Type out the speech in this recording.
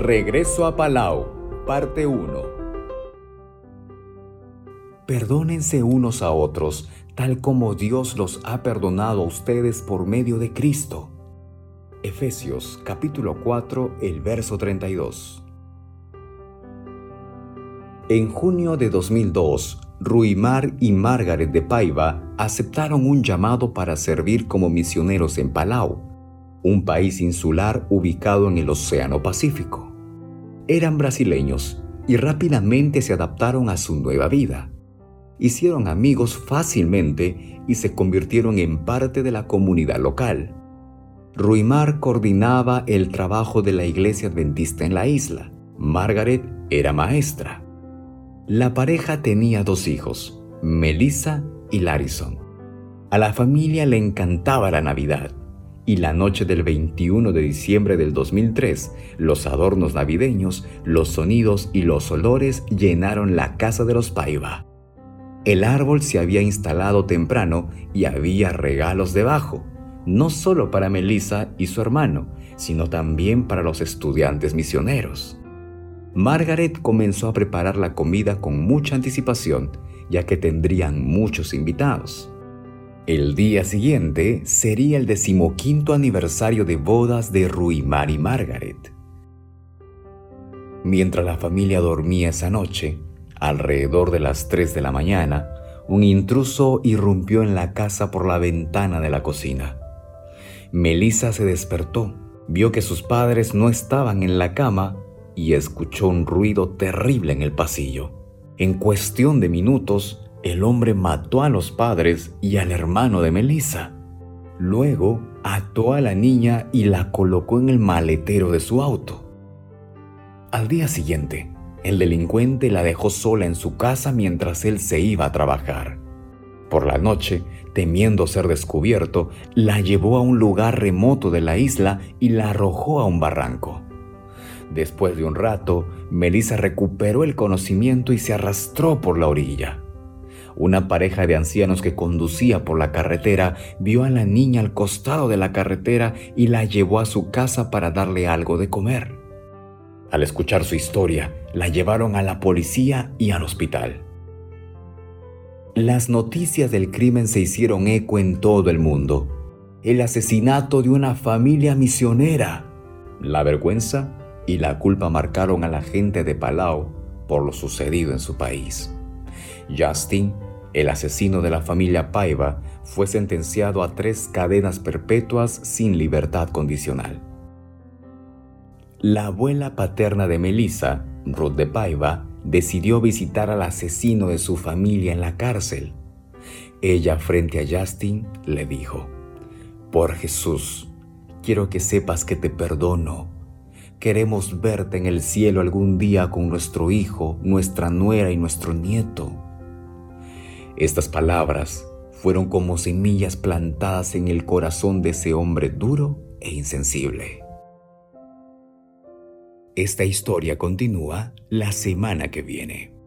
Regreso a Palau, parte 1. Perdónense unos a otros, tal como Dios los ha perdonado a ustedes por medio de Cristo. Efesios capítulo 4, el verso 32. En junio de 2002, Ruimar y Margaret de Paiva aceptaron un llamado para servir como misioneros en Palau, un país insular ubicado en el Océano Pacífico. Eran brasileños y rápidamente se adaptaron a su nueva vida. Hicieron amigos fácilmente y se convirtieron en parte de la comunidad local. Ruimar coordinaba el trabajo de la iglesia adventista en la isla. Margaret era maestra. La pareja tenía dos hijos, Melissa y Larison. A la familia le encantaba la Navidad y la noche del 21 de diciembre del 2003, los adornos navideños, los sonidos y los olores llenaron la casa de los Paiva. El árbol se había instalado temprano y había regalos debajo, no solo para Melissa y su hermano, sino también para los estudiantes misioneros. Margaret comenzó a preparar la comida con mucha anticipación, ya que tendrían muchos invitados. El día siguiente sería el decimoquinto aniversario de bodas de Ruimar y Margaret. Mientras la familia dormía esa noche, alrededor de las 3 de la mañana, un intruso irrumpió en la casa por la ventana de la cocina. Melissa se despertó, vio que sus padres no estaban en la cama y escuchó un ruido terrible en el pasillo. En cuestión de minutos, el hombre mató a los padres y al hermano de Melissa. Luego ató a la niña y la colocó en el maletero de su auto. Al día siguiente, el delincuente la dejó sola en su casa mientras él se iba a trabajar. Por la noche, temiendo ser descubierto, la llevó a un lugar remoto de la isla y la arrojó a un barranco. Después de un rato, Melissa recuperó el conocimiento y se arrastró por la orilla. Una pareja de ancianos que conducía por la carretera vio a la niña al costado de la carretera y la llevó a su casa para darle algo de comer. Al escuchar su historia, la llevaron a la policía y al hospital. Las noticias del crimen se hicieron eco en todo el mundo. El asesinato de una familia misionera. La vergüenza y la culpa marcaron a la gente de Palau por lo sucedido en su país. Justin, el asesino de la familia Paiva, fue sentenciado a tres cadenas perpetuas sin libertad condicional. La abuela paterna de Melissa, Ruth de Paiva, decidió visitar al asesino de su familia en la cárcel. Ella frente a Justin le dijo, Por Jesús, quiero que sepas que te perdono Queremos verte en el cielo algún día con nuestro hijo, nuestra nuera y nuestro nieto. Estas palabras fueron como semillas plantadas en el corazón de ese hombre duro e insensible. Esta historia continúa la semana que viene.